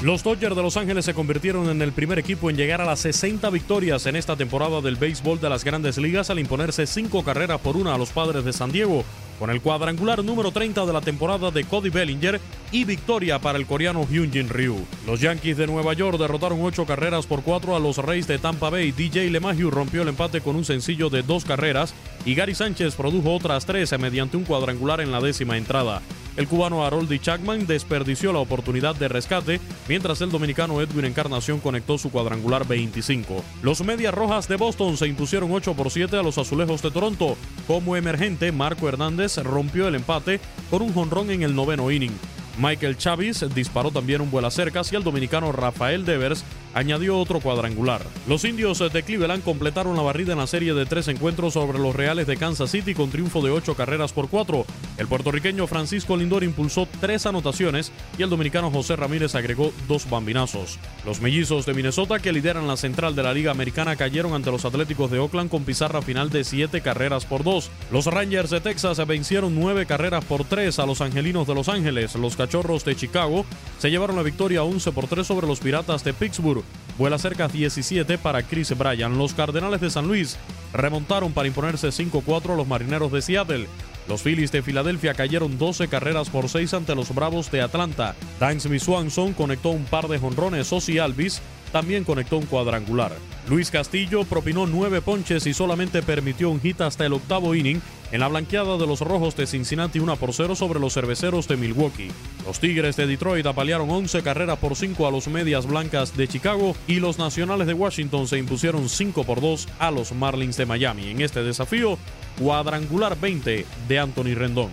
Los Dodgers de Los Ángeles se convirtieron en el primer equipo en llegar a las 60 victorias en esta temporada del béisbol de las grandes ligas al imponerse 5 carreras por una a los padres de San Diego, con el cuadrangular número 30 de la temporada de Cody Bellinger y victoria para el coreano Hyunjin Ryu. Los Yankees de Nueva York derrotaron 8 carreras por 4 a los Reyes de Tampa Bay. DJ LeMahieu rompió el empate con un sencillo de 2 carreras y Gary Sánchez produjo otras 13 mediante un cuadrangular en la décima entrada. El cubano Haroldi Chapman desperdició la oportunidad de rescate, mientras el dominicano Edwin Encarnación conectó su cuadrangular 25. Los Medias Rojas de Boston se impusieron 8 por 7 a los Azulejos de Toronto. Como emergente, Marco Hernández rompió el empate con un jonrón en el noveno inning. Michael Chavis disparó también un vuelo cercas y el dominicano Rafael Devers añadió otro cuadrangular. Los indios de Cleveland completaron la barrida en la serie de tres encuentros sobre los Reales de Kansas City con triunfo de ocho carreras por cuatro. El puertorriqueño Francisco Lindor impulsó tres anotaciones y el dominicano José Ramírez agregó dos bambinazos. Los mellizos de Minnesota, que lideran la central de la Liga Americana, cayeron ante los Atléticos de Oakland con pizarra final de siete carreras por dos. Los Rangers de Texas vencieron nueve carreras por tres a los Angelinos de Los Ángeles. Los Cachorros de Chicago se llevaron la victoria 11 por 3 sobre los Piratas de Pittsburgh. Vuela cerca 17 para Chris Bryan. Los Cardenales de San Luis remontaron para imponerse 5-4 a los Marineros de Seattle. Los Phillies de Filadelfia cayeron 12 carreras por 6 ante los Bravos de Atlanta. Dansby Swanson conectó un par de jonrones. Ozzy Alvis también conectó un cuadrangular. Luis Castillo propinó nueve ponches y solamente permitió un hit hasta el octavo inning en la blanqueada de los Rojos de Cincinnati 1 por 0 sobre los Cerveceros de Milwaukee. Los Tigres de Detroit apalearon 11 carreras por 5 a los Medias Blancas de Chicago y los Nacionales de Washington se impusieron 5 por 2 a los Marlins de Miami. En este desafío, cuadrangular 20 de Anthony Rendón.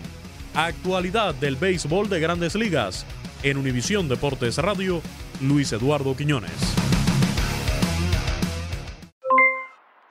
Actualidad del béisbol de grandes ligas. En Univisión Deportes Radio, Luis Eduardo Quiñones.